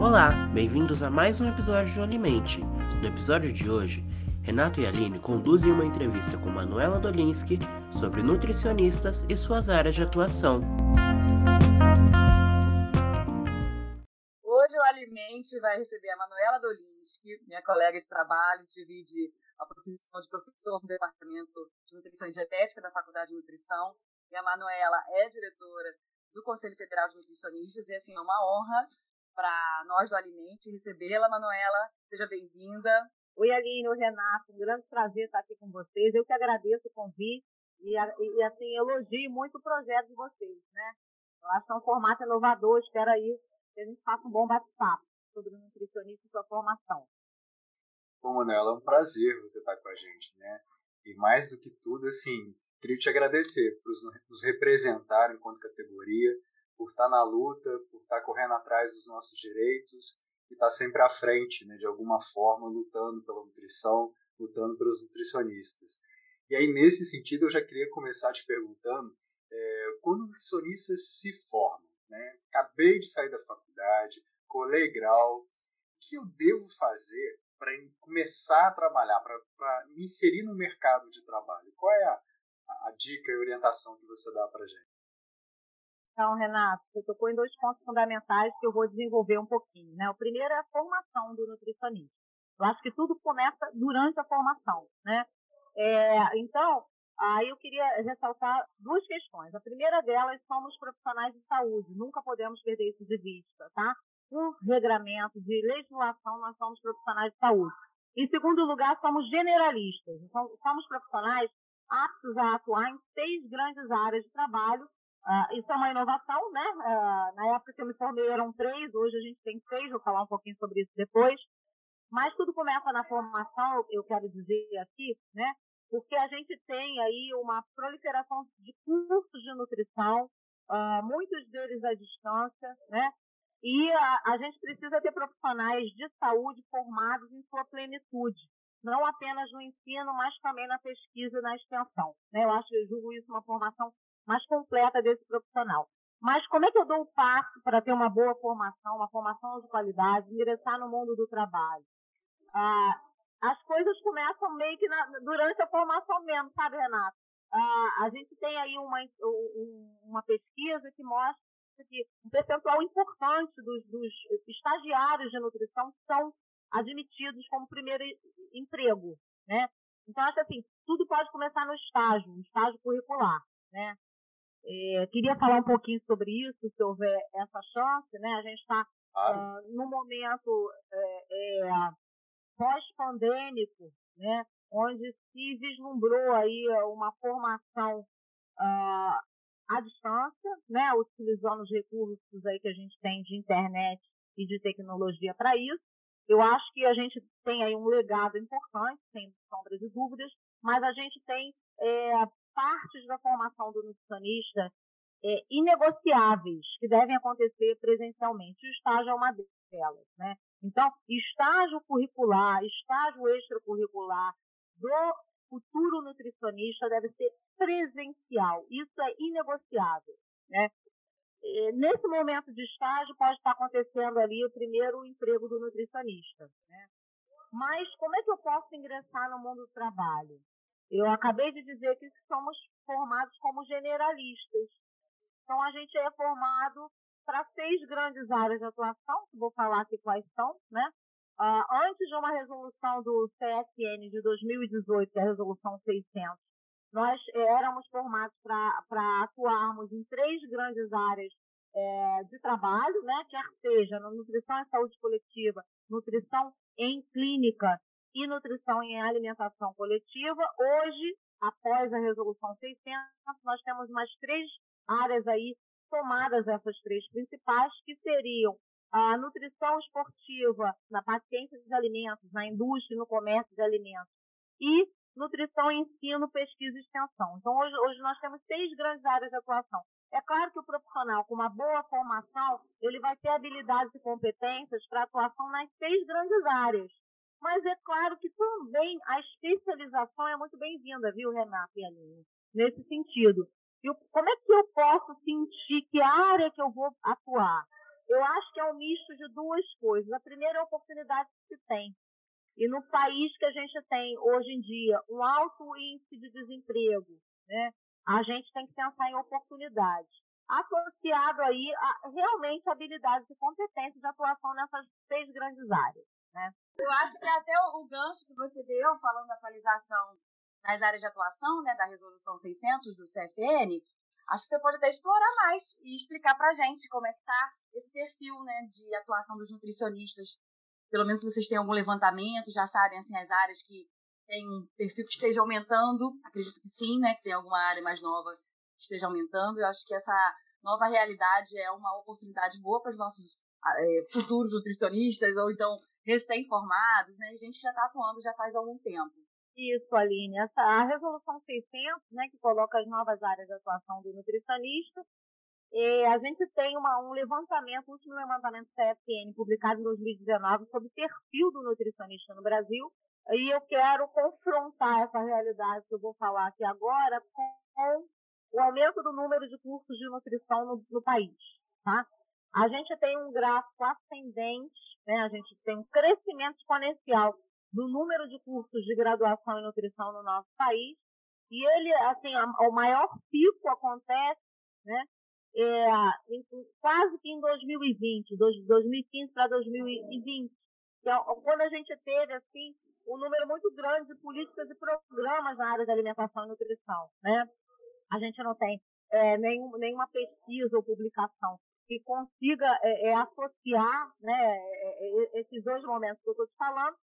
Olá, bem-vindos a mais um episódio de Alimente. No episódio de hoje, Renato e Aline conduzem uma entrevista com Manuela Dolinski sobre nutricionistas e suas áreas de atuação. Hoje o Alimente vai receber a Manuela Dolinski, minha colega de trabalho, divide a profissão de professor no Departamento de Nutrição e Dietética da Faculdade de Nutrição. E a Manuela é diretora do Conselho Federal de Nutricionistas e assim é uma honra para nós do Alimente recebê-la, Manuela. Seja bem-vinda. Oi, Aline, oi, Renato. Um grande prazer estar aqui com vocês. Eu que agradeço o convite e, e assim, elogio muito o projeto de vocês, né? Eu acho que é um formato inovador. Espero aí que a gente faça um bom bate-papo sobre o nutricionista e sua formação. Bom, Manuela, é um prazer você estar com a gente, né? E mais do que tudo, assim, queria te agradecer por nos representar enquanto categoria, por estar na luta, por estar correndo atrás dos nossos direitos e estar sempre à frente, né, de alguma forma, lutando pela nutrição, lutando pelos nutricionistas. E aí, nesse sentido, eu já queria começar te perguntando, é, quando nutricionistas se formam, né, acabei de sair da faculdade, colei grau, o que eu devo fazer para começar a trabalhar, para me inserir no mercado de trabalho? Qual é a, a dica e orientação que você dá para gente? Então, Renato, você tocou em dois pontos fundamentais que eu vou desenvolver um pouquinho. Né? O primeiro é a formação do nutricionista. Eu acho que tudo começa durante a formação. Né? É, então, aí eu queria ressaltar duas questões. A primeira delas, somos profissionais de saúde, nunca podemos perder isso de vista. Tá? Por regramento de legislação, nós somos profissionais de saúde. Em segundo lugar, somos generalistas. Então, somos profissionais aptos a atuar em seis grandes áreas de trabalho Uh, isso é uma inovação, né? Uh, na época que eu me formei eram três, hoje a gente tem seis, vou falar um pouquinho sobre isso depois. Mas tudo começa na formação, eu quero dizer aqui, né? Porque a gente tem aí uma proliferação de cursos de nutrição, uh, muitos deles à distância, né? E a, a gente precisa ter profissionais de saúde formados em sua plenitude, não apenas no ensino, mas também na pesquisa e na extensão. Né? Eu acho, eu julgo isso uma formação mais completa desse profissional. Mas como é que eu dou o passo para ter uma boa formação, uma formação de qualidade, ingressar no mundo do trabalho? Ah, as coisas começam meio que na, durante a formação mesmo, sabe, Renato? Ah, a gente tem aí uma, uma pesquisa que mostra que um percentual importante dos, dos estagiários de nutrição são admitidos como primeiro emprego, né? Então, acho assim, tudo pode começar no estágio, no estágio curricular, né? É, queria falar um pouquinho sobre isso, se houver essa chance, né? A gente está claro. uh, no momento é, é, pós-pandêmico, né? Onde se vislumbrou aí uma formação uh, à distância, né? Utilizando os recursos aí que a gente tem de internet e de tecnologia para isso. Eu acho que a gente tem aí um legado importante, sem sombra de dúvidas, mas a gente tem é, partes da formação do nutricionista é, inegociáveis que devem acontecer presencialmente. O estágio é uma delas, né? Então, estágio curricular, estágio extracurricular do futuro nutricionista deve ser presencial. Isso é inegociável, né? E nesse momento de estágio pode estar acontecendo ali o primeiro emprego do nutricionista, né? Mas como é que eu posso ingressar no mundo do trabalho? Eu acabei de dizer que somos formados como generalistas. Então, a gente é formado para seis grandes áreas de atuação, vou falar aqui quais são, né? Uh, antes de uma resolução do CSN de 2018, que é a resolução 600, nós eh, éramos formados para atuarmos em três grandes áreas é, de trabalho, né? quer seja na nutrição e saúde coletiva, nutrição em clínica e nutrição em alimentação coletiva. Hoje, após a resolução 600, nós temos mais três áreas aí somadas essas três principais, que seriam a nutrição esportiva na paciência de alimentos, na indústria e no comércio de alimentos, e nutrição, ensino, pesquisa e extensão. Então, hoje, hoje nós temos seis grandes áreas de atuação. É claro que o profissional com uma boa formação, ele vai ter habilidades e competências para atuação nas seis grandes áreas. Mas é claro que também a especialização é muito bem-vinda, viu, Renato e Aline? Nesse sentido. Eu, como é que eu posso sentir que área que eu vou atuar Eu acho que é um misto de duas coisas. A primeira é a oportunidade que se tem. E no país que a gente tem hoje em dia um alto índice de desemprego, né, a gente tem que pensar em oportunidades. Associado aí a realmente habilidades e competências de atuação nessas três grandes áreas. Né? Eu acho que até o, o gancho que você deu, falando da atualização nas áreas de atuação, né, da resolução 600 do CFN, acho que você pode até explorar mais e explicar para gente como é que está esse perfil né, de atuação dos nutricionistas. Pelo menos se vocês têm algum levantamento, já sabem assim, as áreas que tem um perfil que esteja aumentando, acredito que sim, né, que tem alguma área mais nova que esteja aumentando. Eu acho que essa nova realidade é uma oportunidade boa para os nossos é, futuros nutricionistas ou então recém-formados, né, gente que já está atuando já faz algum tempo. Isso, Aline. Essa, a resolução 600, né, que coloca as novas áreas de atuação do nutricionista, é, a gente tem uma, um levantamento, o último levantamento CFN, publicado em 2019, sobre o perfil do nutricionista no Brasil, e eu quero confrontar essa realidade que eu vou falar aqui agora com o aumento do número de cursos de nutrição no, no país. Tá? A gente tem um gráfico ascendente, né? a gente tem um crescimento exponencial do número de cursos de graduação em nutrição no nosso país. E ele, assim, o maior pico acontece, né, é, em, quase que em 2020, 2015 para 2020. Então, quando a gente teve, assim, um número muito grande de políticas e programas na área da alimentação e nutrição, né? A gente não tem é, nenhum, nenhuma pesquisa ou publicação que consiga é, é, associar né, é, é, esses dois momentos que eu estou te falando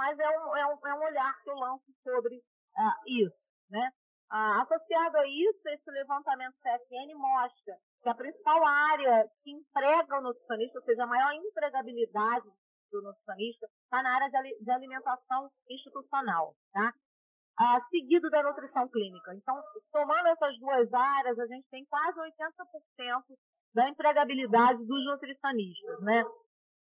mas é um, é um, é um olhar que eu lanço sobre uh, isso. Né? Uh, associado a isso, esse levantamento CFN mostra que a principal área que emprega o nutricionista, ou seja, a maior empregabilidade do nutricionista, está na área de, de alimentação institucional, tá? Uh, seguido da nutrição clínica. Então, somando essas duas áreas, a gente tem quase 80% da empregabilidade dos nutricionistas, né?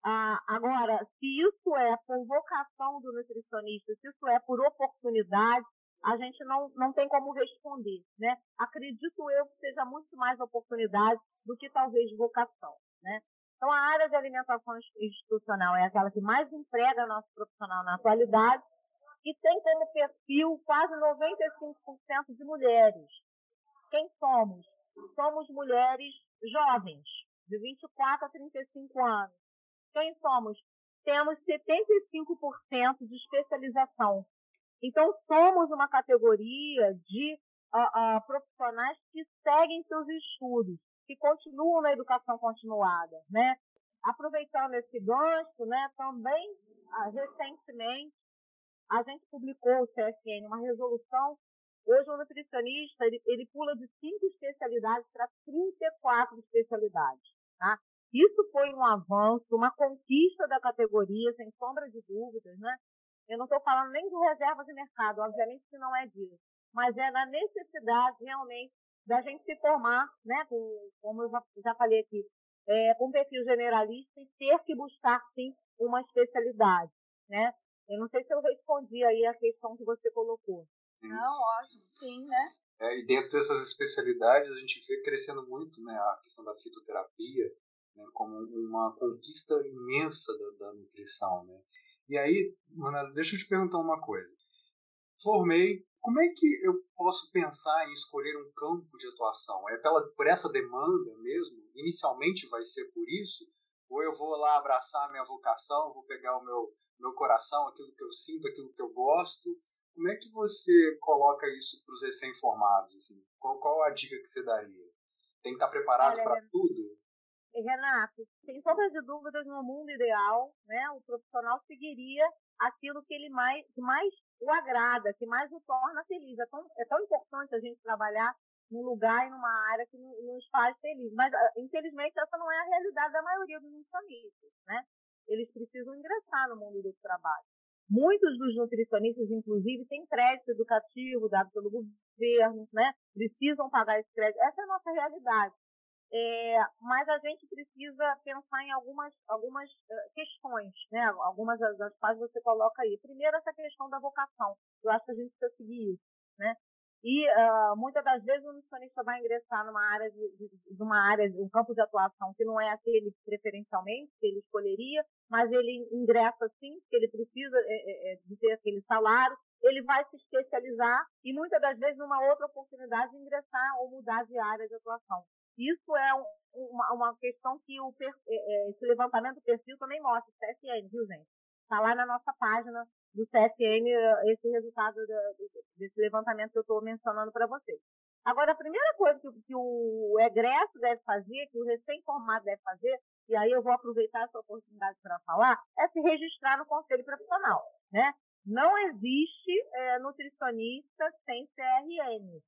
Ah, agora, se isso é por vocação do nutricionista, se isso é por oportunidade, a gente não, não tem como responder, né? Acredito eu que seja muito mais oportunidade do que talvez vocação, né? Então, a área de alimentação institucional é aquela que mais emprega nosso profissional na atualidade e tem como perfil quase 95% de mulheres. Quem somos? Somos mulheres jovens, de 24 a 35 anos, quem somos? Temos 75% de especialização. Então, somos uma categoria de uh, uh, profissionais que seguem seus estudos, que continuam na educação continuada, né? Aproveitando esse gancho, né, também, uh, recentemente, a gente publicou, o CFN, uma resolução. Hoje, o nutricionista, ele, ele pula de cinco especialidades para 34 especialidades, tá? Isso foi um avanço, uma conquista da categoria, sem sombra de dúvidas, né? Eu não estou falando nem de reserva de mercado, obviamente que não é disso, mas é da necessidade realmente da gente se formar, né? Com, como eu já, já falei aqui, é, com perfil generalista e ter que buscar sim uma especialidade, né? Eu não sei se eu respondi aí a questão que você colocou. Não, ótimo, sim, né? É, e dentro dessas especialidades a gente vê crescendo muito, né? A questão da fitoterapia, né, como uma conquista imensa da, da nutrição. Né? E aí, Manela, deixa eu te perguntar uma coisa. Formei, como é que eu posso pensar em escolher um campo de atuação? É pela, por essa demanda mesmo? Inicialmente vai ser por isso? Ou eu vou lá abraçar a minha vocação, vou pegar o meu, meu coração, aquilo que eu sinto, aquilo que eu gosto? Como é que você coloca isso para os recém-formados? Assim? Qual, qual a dica que você daria? Tem que estar preparado para tudo? Renato, sem sombra de dúvidas, no mundo ideal, né, o profissional seguiria aquilo que ele mais, que mais o agrada, que mais o torna feliz. É tão, é tão importante a gente trabalhar num lugar e numa área que nos faz feliz. Mas, ah, infelizmente, essa não é a realidade da maioria dos nutricionistas, né? Eles precisam ingressar no mundo do trabalho. Muitos dos nutricionistas, inclusive, têm crédito educativo dado pelo governo, né? Precisam pagar esse crédito. Essa é a nossa realidade. É, mas a gente precisa pensar em algumas, algumas uh, questões, né? Algumas das quais você coloca aí. Primeiro, essa questão da vocação. Eu acho que a gente precisa seguir isso, né? E uh, muitas das vezes o nutricionista vai ingressar numa área de, de, uma área, um campo de atuação que não é aquele preferencialmente que ele escolheria, mas ele ingressa sim, porque ele precisa é, é, é, de ter aquele salário, ele vai se especializar e muitas das vezes numa outra oportunidade ingressar ou mudar de área de atuação. Isso é um, uma, uma, questão que o, é, é, esse levantamento do perfil também mostra, CSN, viu gente? Está lá na nossa página do CSN esse resultado desse levantamento que eu estou mencionando para vocês. Agora, a primeira coisa que, que o egresso deve fazer, que o recém-formado deve fazer, e aí eu vou aproveitar essa oportunidade para falar, é se registrar no conselho profissional, né? Não existe é, nutricionista sem CRN.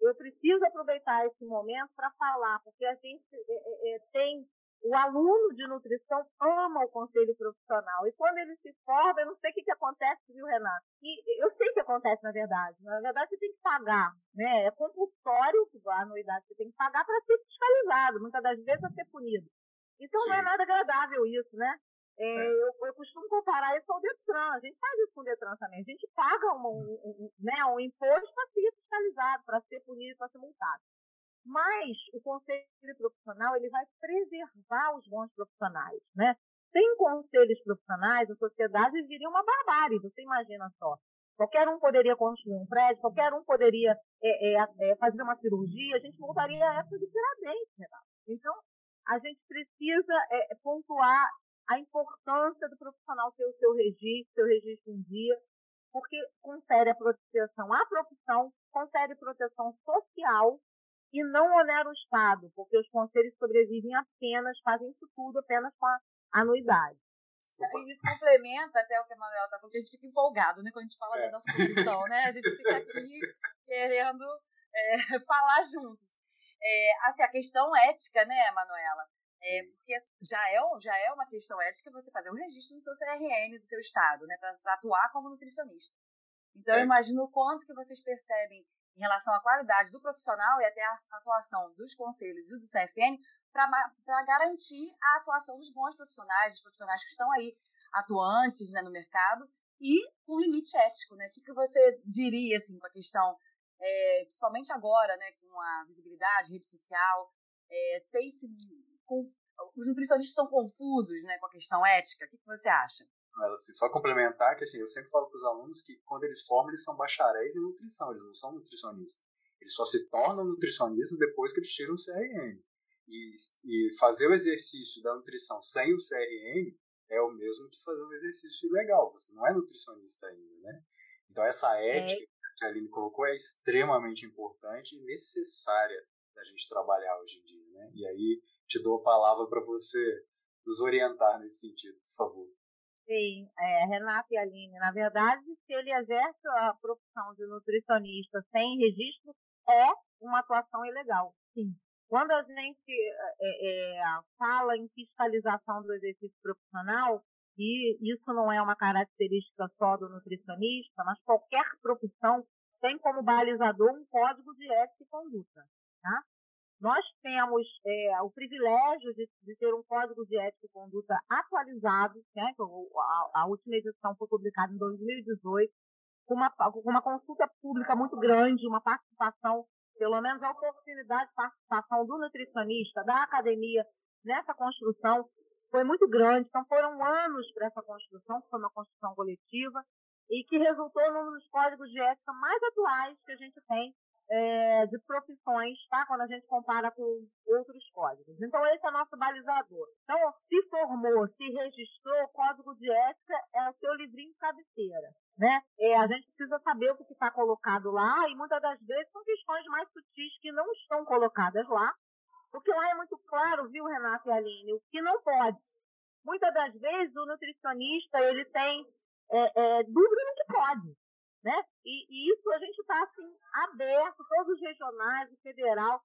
Eu preciso aproveitar esse momento para falar, porque a gente é, é, tem o aluno de nutrição ama o conselho profissional. E quando ele se forma, eu não sei o que, que acontece, viu, Renato? E eu sei o que acontece, na verdade. Na verdade, você tem que pagar. Né? É compulsório a anuidade você tem que pagar para ser fiscalizado. Muitas das vezes a ser punido. Então Sim. não é nada agradável isso, né? É, é. Eu, eu, costumo comparar isso ao Detran. A gente faz isso com o Detran também. A gente paga um, um, um, né, um imposto para ser fiscalizado, para ser punido, para ser multado. Mas o conselho profissional ele vai preservar os bons profissionais, né? Sem conselhos profissionais, a sociedade viria uma barbárie, você imagina só. Qualquer um poderia construir um prédio, qualquer um poderia é, é, é, fazer uma cirurgia, a gente voltaria a época de Tiradentes, Renato. Então, a gente precisa é, pontuar a importância do profissional ter o seu registro, seu registro em dia, porque confere a proteção à profissão, confere proteção social e não onera o Estado, porque os conselhos sobrevivem apenas, fazem isso tudo apenas com a anuidade. E isso complementa até o que a Manuela está falando, porque a gente fica empolgado né, quando a gente fala é. da nossa profissão, né? A gente fica aqui querendo é, falar juntos. É, assim, a questão ética, né, Manuela? É, porque já é, já é uma questão ética você fazer o registro no seu CRN do seu estado, né, para atuar como nutricionista. Então, é. eu imagino o quanto que vocês percebem em relação à qualidade do profissional e até a atuação dos conselhos e do CFN para garantir a atuação dos bons profissionais, dos profissionais que estão aí atuantes né, no mercado e um limite ético. Né? O que, que você diria assim, com a questão, é, principalmente agora, né, com a visibilidade, rede social, é, tem se, os nutricionistas estão confusos né, com a questão ética? O que, que você acha? Assim, só complementar que assim, eu sempre falo para os alunos que quando eles formam, eles são bacharéis em nutrição, eles não são nutricionistas. Eles só se tornam nutricionistas depois que eles tiram o CRN. E, e fazer o exercício da nutrição sem o CRN é o mesmo que fazer um exercício legal. Você não é nutricionista ainda, né? Então essa é. ética é. que a Aline colocou é extremamente importante e necessária da gente trabalhar hoje em dia, né? E aí te dou a palavra para você nos orientar nesse sentido, por favor. Sim, é, Renato e Aline, na verdade, se ele exerce a profissão de nutricionista sem registro, é uma atuação ilegal, sim. Quando a gente é, é, fala em fiscalização do exercício profissional, e isso não é uma característica só do nutricionista, mas qualquer profissão tem como balizador um código de ética e conduta. Tá? Nós temos é, o privilégio de, de, ter um código de ética e conduta atualizado, né? a, a, última edição foi publicada em 2018, com uma, com uma consulta pública muito grande, uma participação, pelo menos a oportunidade de participação do nutricionista, da academia nessa construção foi muito grande. Então foram anos para essa construção, que foi uma construção coletiva, e que resultou num dos códigos de ética mais atuais que a gente tem é, de profissões, tá? Quando a gente compara com outros códigos. Então, esse é o nosso balizador. Então, se formou, se registrou, o código de ética é o seu livrinho de cabeceira. Né? É, a gente precisa saber o que está colocado lá e muitas das vezes são questões mais sutis que não estão colocadas lá, porque lá é muito claro, viu, Renato e Aline, o que não pode. Muitas das vezes o nutricionista ele tem é, é, dúvida no que pode. Né? E, e isso a gente está assim, aberto, todos os regionais, o federal.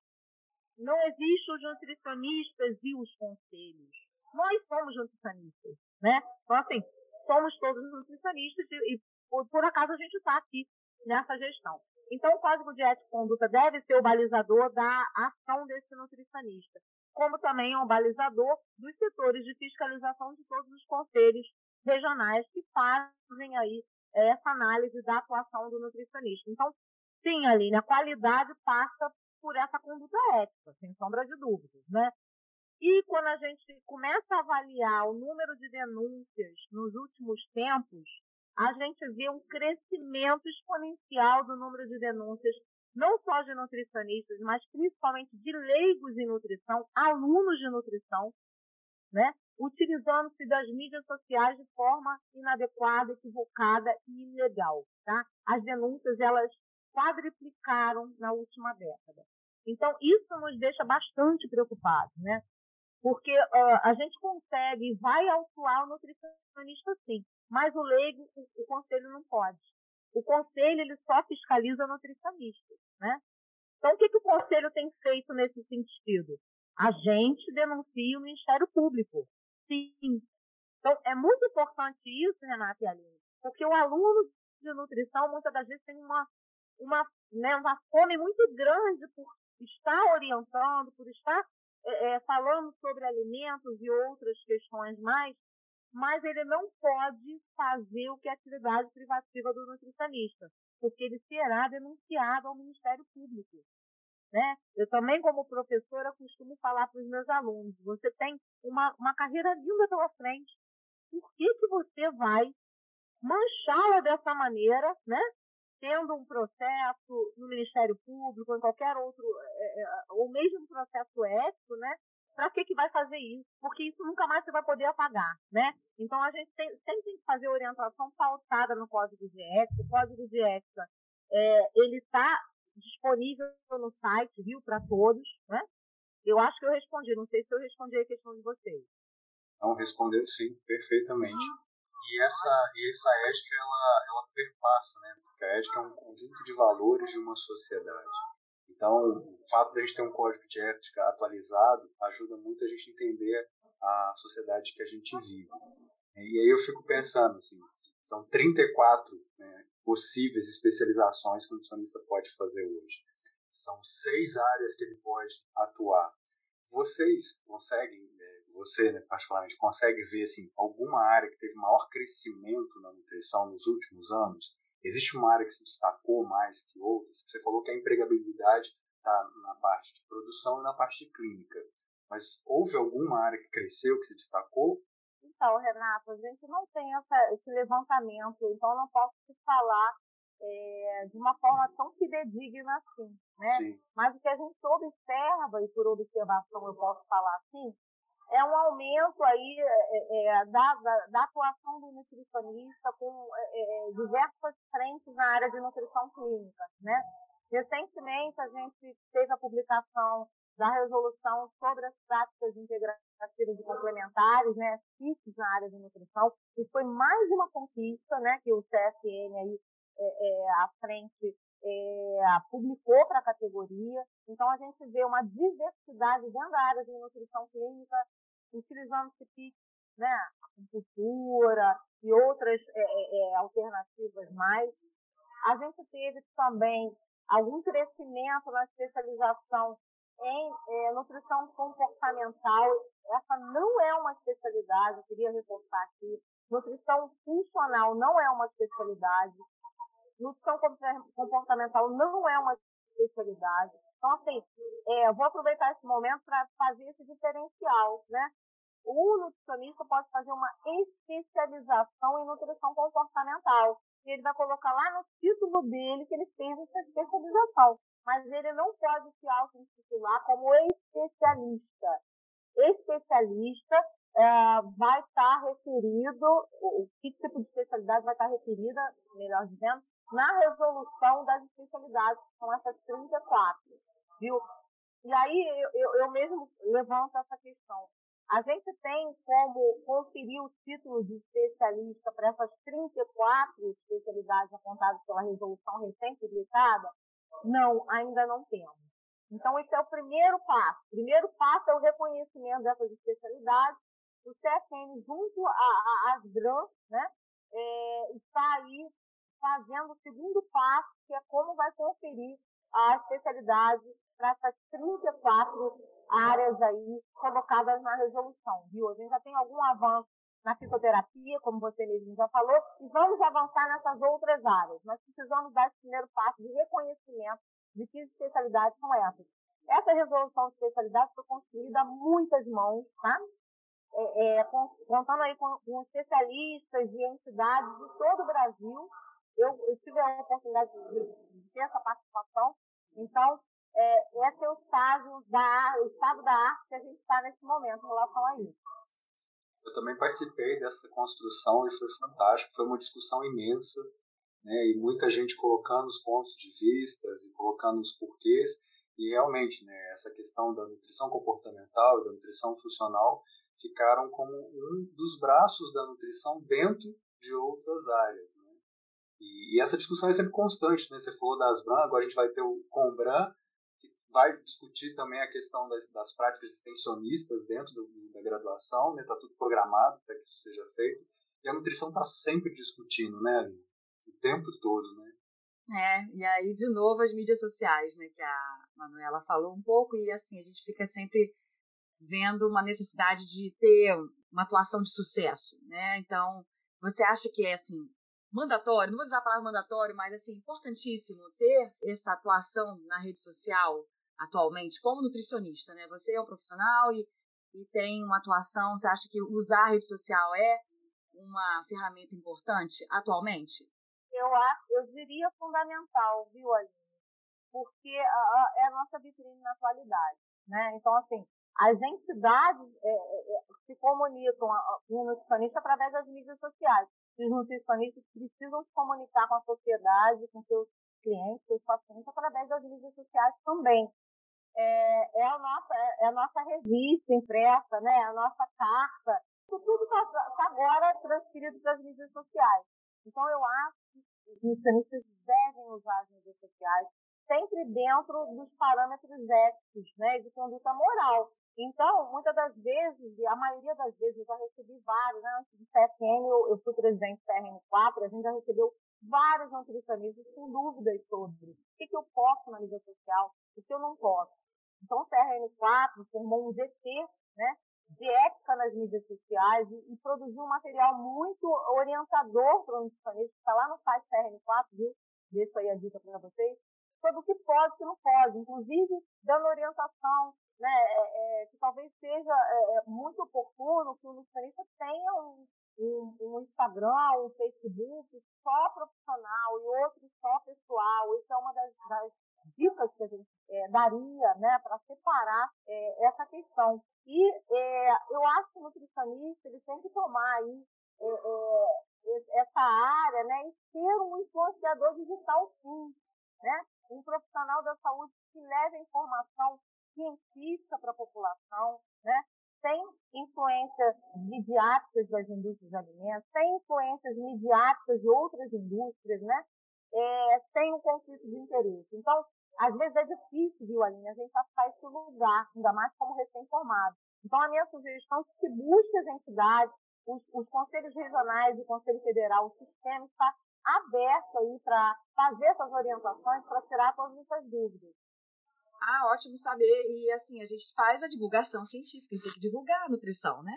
Não existe os nutricionistas e os conselhos. Nós somos nutricionistas, né? Então, assim, somos todos nutricionistas e, e por, por acaso a gente está aqui nessa gestão. Então, o Código de Ética e Conduta deve ser o balizador da ação desse nutricionista, como também é um balizador dos setores de fiscalização de todos os conselhos regionais que fazem aí essa análise da atuação do nutricionista. Então, Sim, Aline, a qualidade passa por essa conduta ética, sem sombra de dúvidas, né? E quando a gente começa a avaliar o número de denúncias nos últimos tempos, a gente vê um crescimento exponencial do número de denúncias, não só de nutricionistas, mas principalmente de leigos em nutrição, alunos de nutrição, né? utilizando-se das mídias sociais de forma inadequada, equivocada e ilegal. Tá? As denúncias elas quadriplicaram na última década. Então, isso nos deixa bastante preocupados, né? Porque uh, a gente consegue, vai autuar o nutricionista sim, mas o leigo, o, o, conselho não pode. O conselho, ele só fiscaliza o nutricionista, né? Então, o que, que o conselho tem feito nesse sentido? A gente denuncia o Ministério Público. Sim. Então, é muito importante isso, Renata e Aline, porque o aluno de nutrição, muitas das vezes, tem uma, uma, né, uma fome muito grande por estar orientando, por estar é, é, falando sobre alimentos e outras questões mais, mas ele não pode fazer o que é atividade privativa do nutricionista, porque ele será denunciado ao Ministério Público. Né? Eu também, como professora, costumo falar para os meus alunos: você tem uma, uma carreira linda pela frente, por que, que você vai manchá-la dessa maneira, né? tendo um processo no Ministério Público, em qualquer outro, é, é, ou mesmo um processo ético, né? Para que, que vai fazer isso? Porque isso nunca mais você vai poder apagar, né? Então a gente tem, sempre tem que fazer orientação pautada no Código de Ética. O Código de Ética, é, ele está disponível no site, viu, para todos, né? Eu acho que eu respondi, não sei se eu respondi a questão de vocês. Não, respondeu sim, perfeitamente. Sim. E essa, e essa ética, ela, ela perpassa, né? Porque a ética é um conjunto de valores de uma sociedade. Então, o fato de a gente ter um código de ética atualizado ajuda muito a gente a entender a sociedade que a gente vive. E aí eu fico pensando, assim, são 34 né, possíveis especializações que o nutricionista pode fazer hoje. São seis áreas que ele pode atuar. Vocês conseguem você, né, particularmente, consegue ver assim, alguma área que teve maior crescimento na nutrição nos últimos anos? Existe uma área que se destacou mais que outras? Você falou que a empregabilidade está na parte de produção e na parte de clínica. Mas houve alguma área que cresceu, que se destacou? Então, Renato, a gente não tem essa, esse levantamento, então não posso te falar é, de uma forma tão fidedigna assim, né? Sim. Mas o que a gente observa, e por observação eu posso falar assim, é um aumento aí é, é, da, da, da, atuação do nutricionista com diversas frentes na área de nutrição clínica, né? Recentemente a gente teve a publicação da resolução sobre as práticas integrativas e complementares, né, CITs na área de nutrição, e foi mais uma conquista, né, que o CFN aí é, é, à frente é, publicou para a categoria. Então, a gente vê uma diversidade dentro da área de nutrição clínica utilizando CPIC, né, acupuntura e outras é, é, é, alternativas mais. A gente teve também algum crescimento na especialização em é, nutrição comportamental. Essa não é uma especialidade, eu queria reforçar aqui. Nutrição funcional não é uma especialidade. Nutrição comportamental não é uma especialidade. Então, assim, é, vou aproveitar esse momento para fazer esse diferencial, né? O nutricionista pode fazer uma especialização em nutrição comportamental. E ele vai colocar lá no título dele que ele fez essa especialização. Mas ele não pode se auto-intitular como especialista. Especialista é, vai estar referido, o que tipo de especialidade vai estar referida, melhor dizendo, na resolução das especialidades, que são essas 34, viu? E aí eu, eu, eu mesmo levanto essa questão. A gente tem como conferir o título de especialista para essas 34 especialidades apontadas pela resolução recém-publicada? Não, ainda não temos. Então, esse é o primeiro passo. O primeiro passo é o reconhecimento dessas especialidades. O CFN, junto às GRANs, né, é, está aí fazendo o segundo passo, que é como vai conferir a especialidade para essas 34 áreas aí colocadas na resolução, viu? A gente já tem algum avanço na fisioterapia, como você mesmo já falou, e vamos avançar nessas outras áreas. Mas precisamos dar esse primeiro passo de reconhecimento de que especialidades são essas. Essa resolução de especialidade foi construída a muitas mãos, tá? É, é, contando aí com, com, especialistas e entidades de todo o Brasil. Eu, eu tive a oportunidade de, de, ter essa participação. Então, é, esse é o estágio da, o estado da arte que a gente está nesse momento em relação a isso. Eu também participei dessa construção e foi fantástico. Foi uma discussão imensa, né? E muita gente colocando os pontos de vistas e colocando os porquês. E realmente, né, essa questão da nutrição comportamental e da nutrição funcional ficaram como um dos braços da nutrição dentro de outras áreas. Né? E, essa discussão é sempre constante. Né? Você falou das BRAN, agora a gente vai ter o COMBRAN, vai discutir também a questão das, das práticas extensionistas dentro do, da graduação, né? Tá tudo programado para que isso seja feito. E a nutrição está sempre discutindo, né? O tempo todo, né? É, e aí, de novo, as mídias sociais, né, que a Manuela falou um pouco, e assim, a gente fica sempre vendo uma necessidade de ter uma atuação de sucesso, né? Então, você acha que é assim, mandatório, não vou usar a palavra mandatório, mas assim, importantíssimo ter essa atuação na rede social atualmente como nutricionista, né? Você é um profissional e, e tem uma atuação, você acha que usar a rede social é uma ferramenta importante atualmente? Eu acho, eu diria fundamental, viu, Aline? Porque a, é a nossa vitrine na atualidade, né? Então, assim, as entidades é, é, é se comunicam com o nutricionista através das mídias sociais. Os nutricionistas precisam se comunicar com a sociedade, com seus clientes, seus pacientes, através das mídias sociais também é, é, a nossa, é a nossa revista impressa, né? a nossa carta. Tudo está tá agora transferido para as mídias sociais. Então, eu acho que os nutricionistas devem usar as mídias sociais sempre dentro dos parâmetros éticos, né, de conduta moral. Então, muitas das vezes, a maioria das vezes, eu já recebi vários, né, antes do CFN, eu, eu fui presidente do CRN4, a gente já recebeu vários nutricionistas com dúvidas sobre o que, que eu posso na mídia social, o que eu não posso. Então, o CRN4 formou um GT, né, de ética nas mídias sociais e, e produziu um material muito orientador para o nutricionista, está lá no site CRN4, viu? Deixo aí a dica para vocês, sobre o que pode e o que não pode, inclusive dando orientação, né, é, é, que talvez seja é, é muito oportuno que o nutricionista tenha um, um, um, Instagram, um Facebook só profissional e outro só pessoal. Isso é uma das, das dicas que a gente é, daria né, para separar é, essa questão. E é, eu acho que o nutricionista ele tem que tomar aí é, é, essa área né, e ser um influenciador digital sim. Né? Um profissional da saúde que leve a informação científica para a população, né? sem influências midiáticas das indústrias de alimentos, sem influências midiáticas de outras indústrias, né? É, tem um conflito de interesse. Então, às vezes é difícil, viu, Aline, a gente achar esse lugar, ainda mais como recém-formado. Então, a minha sugestão é que se busque as entidades, os, os conselhos regionais e o Conselho Federal, o sistema está aberto aí para fazer essas orientações, para tirar todas essas dúvidas. Ah, ótimo saber. E assim, a gente faz a divulgação científica, a gente tem que divulgar a nutrição, né?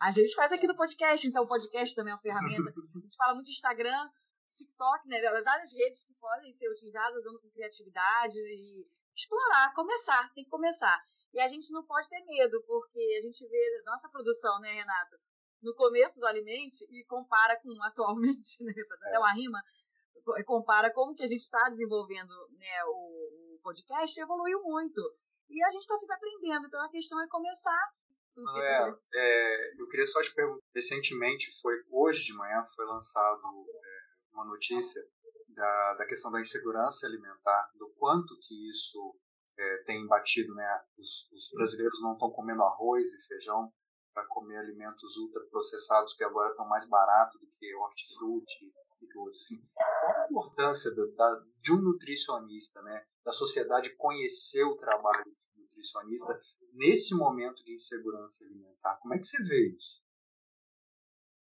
A gente faz aqui no podcast, então o podcast também é uma ferramenta. A gente fala muito de Instagram, TikTok, né? Várias redes que podem ser utilizadas usando com criatividade e explorar, começar, tem que começar. E a gente não pode ter medo, porque a gente vê nossa produção, né, Renato? No começo do Alimente e compara com atualmente, né? Faz até uma rima, compara como que a gente está desenvolvendo né, o, o podcast, evoluiu muito. E a gente está sempre aprendendo, então a questão é começar é, é, eu queria só te perguntar, recentemente, foi hoje de manhã, foi lançado uma notícia da, da questão da insegurança alimentar, do quanto que isso é, tem batido, né? Os, os brasileiros não estão comendo arroz e feijão para comer alimentos ultraprocessados que agora estão mais baratos do que hortifruti e tudo assim. Qual a importância da, de um nutricionista, né? Da sociedade conhecer o trabalho do nutricionista nesse momento de insegurança alimentar? Como é que você vê isso?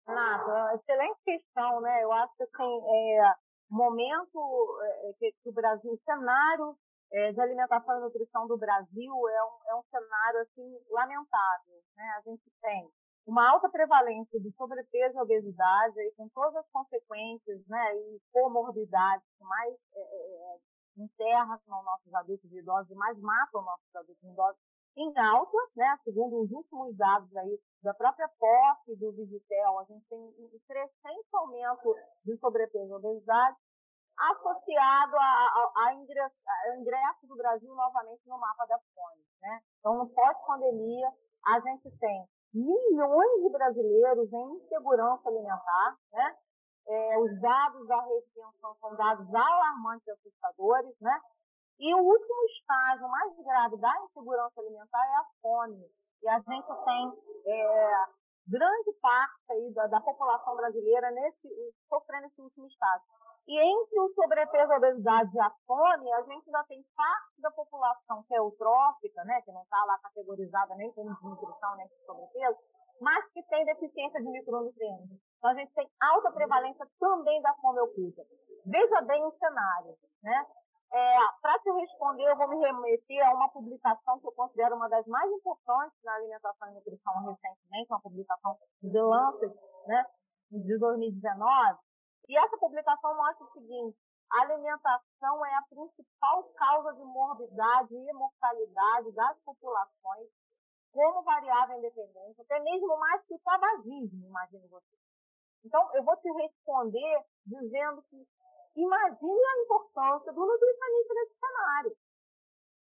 Renato, excelente questão, né? Eu acho que assim, é, momento é, que, que, o Brasil, o cenário é, de alimentação e nutrição do Brasil é um, é um cenário assim lamentável, né? A gente tem uma alta prevalência de sobrepeso e obesidade, aí, com todas as consequências né, e comorbidades que mais é, é, enterram nossos adultos e idosos e mais matam nossos adultos e idosos em alta, né, segundo os últimos dados aí da própria POF do Vigitel, a gente tem um crescente aumento de sobrepeso e obesidade associado ao ingresso do Brasil novamente no mapa da fome. Né? Então, no pós-pandemia, a gente tem milhões de brasileiros em insegurança alimentar, né? É, os dados da pensão são dados alarmantes e assustadores, né? E o último estágio mais grave da insegurança alimentar é a fome. E a gente tem é, grande parte aí da, da, população brasileira nesse, sofrendo esse último estágio. E entre o sobrepeso, a obesidade e a fome, a gente ainda tem parte da população que é eutrófica, né, que não está lá categorizada nem como desnutrição, nem como sobrepeso, mas que tem deficiência de micronutrientes. Então, a gente tem alta prevalência também da fome oculta. Veja bem o cenário, né? É, Para te responder, eu vou me remeter a uma publicação que eu considero uma das mais importantes na alimentação e nutrição recentemente, uma publicação de Lancet, né, de 2019, e essa publicação mostra o seguinte: a alimentação é a principal causa de morbidade e mortalidade das populações, como variável independente, até mesmo mais que o tabagismo, imagine você. Então, eu vou te responder dizendo que imagine a importância do nutricionista nesse cenário.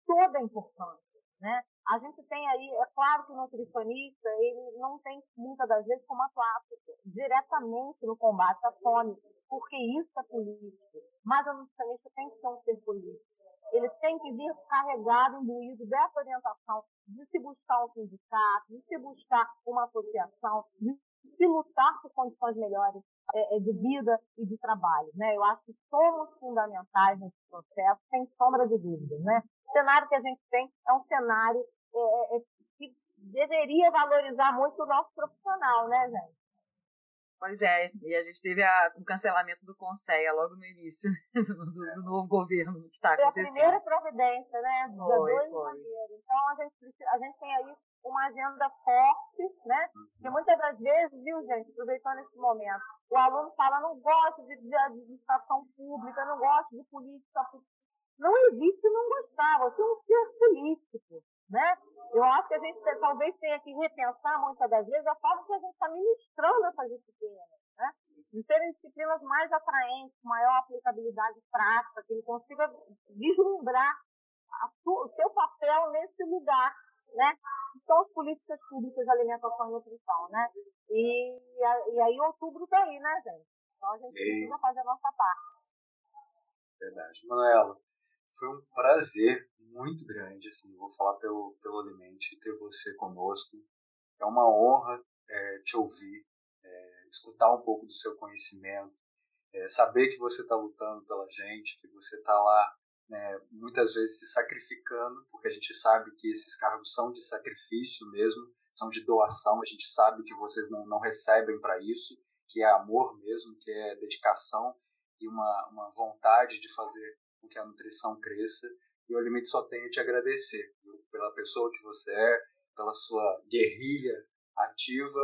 Toda a importância, né? A gente tem aí, é claro que o nutricionista, ele não tem muitas das vezes como atuar diretamente no combate à fome, porque isso é político. Mas o nutricionista tem que ser um ser político. Ele tem que vir carregado, imbuído dessa orientação de se buscar um sindicato, de se buscar uma associação, de se lutar por condições melhores é, é, de vida e de trabalho. Né? Eu acho que somos fundamentais nesse processo, sem sombra de dúvida. Né? O cenário que a gente tem é um cenário é, é, é, que deveria valorizar muito o nosso profissional, né, gente? Pois é, e a gente teve a, o cancelamento do Conselho logo no início do, do novo governo que está acontecendo. Foi a primeira providência, né? Foi, foi. Então a gente, a gente tem aí uma agenda forte, né? Uhum. muitas das vezes, viu, gente, aproveitando esse momento, o aluno fala, não gosto de, de administração pública, não gosto de política. Não existe não gostar, você é um ser político né? Eu acho que a gente talvez tenha que repensar muitas das vezes a forma que a gente está ministrando essas disciplinas, né? De serem disciplinas mais atraentes, maior aplicabilidade prática, que ele consiga vislumbrar sua, o seu papel nesse lugar, né? São as políticas públicas de alimentação e nutrição, né? E, e aí outubro está aí, né, gente? Então a gente precisa fazer a nossa parte. Verdade. Manuela, foi um prazer muito grande, assim, vou falar pelo, pelo Alimente, ter você conosco. É uma honra é, te ouvir, é, escutar um pouco do seu conhecimento, é, saber que você está lutando pela gente, que você está lá né, muitas vezes se sacrificando, porque a gente sabe que esses cargos são de sacrifício mesmo, são de doação, a gente sabe que vocês não, não recebem para isso, que é amor mesmo, que é dedicação e uma, uma vontade de fazer com que a nutrição cresça. E o Alimento só tem a te agradecer pela pessoa que você é, pela sua guerrilha ativa.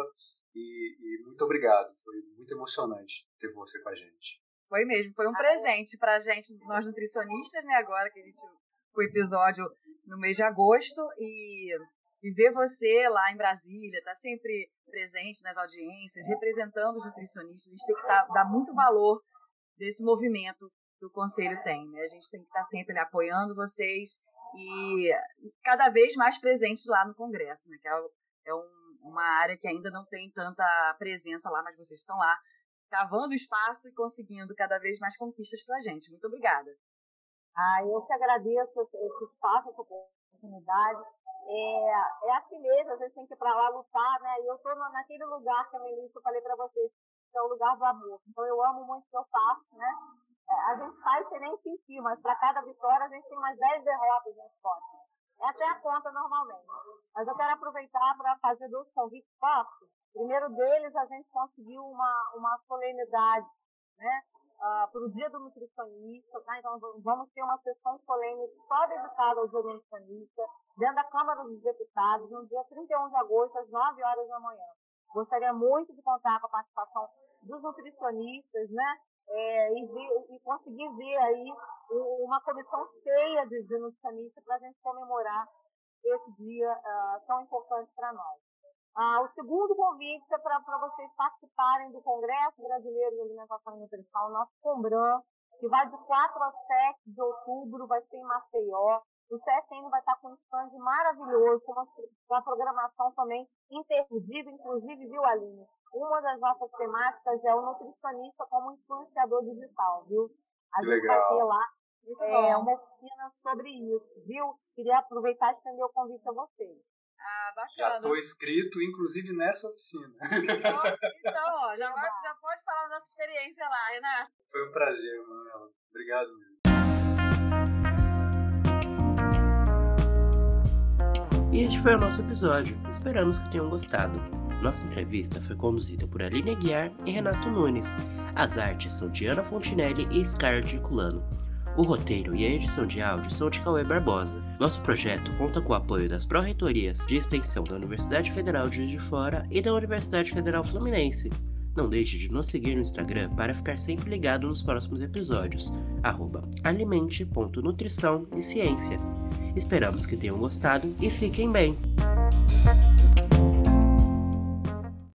E, e, muito obrigado. Foi muito emocionante ter você com a gente. Foi mesmo, foi um presente para a gente, nós nutricionistas, né? Agora que a gente o episódio no mês de agosto e, e ver você lá em Brasília, tá sempre presente nas audiências, representando os nutricionistas, a gente tem que tá, dar muito valor desse movimento que o conselho tem. Né? A gente tem que estar sempre apoiando vocês e cada vez mais presentes lá no Congresso, né? que é, é um, uma área que ainda não tem tanta presença lá, mas vocês estão lá cavando espaço e conseguindo cada vez mais conquistas para a gente. Muito obrigada. Ah, eu que agradeço esse espaço, essa oportunidade. É, é assim mesmo, a gente tem que ir para lá lutar, né? E eu estou naquele lugar que eu falei para vocês, que é o lugar do amor. Então eu amo muito o que eu faço, né? É, a gente faz sem nem sentir, mas para cada vitória a gente tem mais 10 derrotas no esporte. É a conta normalmente. Mas eu quero aproveitar para fazer dois convites fortes. Primeiro deles, a gente conseguiu uma, uma solenidade, né? Uh, para o Dia do Nutricionista, tá? Então vamos ter uma sessão solene só dedicada ao Dia do Nutricionista, dentro da Câmara dos Deputados, no dia 31 de agosto, às 9 horas da manhã. Gostaria muito de contar com a participação dos nutricionistas, né? É, e, ver, e, conseguir ver aí uma comissão cheia de, de nutricionistas para a gente comemorar esse dia uh, tão importante para nós. Uh, o segundo convite é para vocês participarem do Congresso Brasileiro de Alimentação e Nutrição, nosso Combran, que vai de 4 a 7 de outubro, vai ser em Maceió. O CSN vai estar com um stand maravilhoso, com uma, uma programação também interdita, inclusive, viu, Aline? Uma das nossas temáticas é o nutricionista como influenciador digital, viu? A que gente legal. vai ter lá é, uma oficina sobre isso, viu? Queria aproveitar e estender o convite a vocês. Ah, bacana. Já estou inscrito, inclusive, nessa oficina. Então, então ó, já, vai, já pode falar da nossa experiência lá, Renato. Foi um prazer, Manuela. Obrigado mesmo. E este foi o nosso episódio. Esperamos que tenham gostado. Nossa entrevista foi conduzida por Aline Aguiar e Renato Nunes. As artes são de Ana Fontinelli e Scarlett Culano. O roteiro e a edição de áudio são de Cauê Barbosa. Nosso projeto conta com o apoio das Pró-Reitorias de Extensão da Universidade Federal de Juiz de Fora e da Universidade Federal Fluminense. Não deixe de nos seguir no Instagram para ficar sempre ligado nos próximos episódios. alimente.nutrição e ciência. Esperamos que tenham gostado e fiquem bem!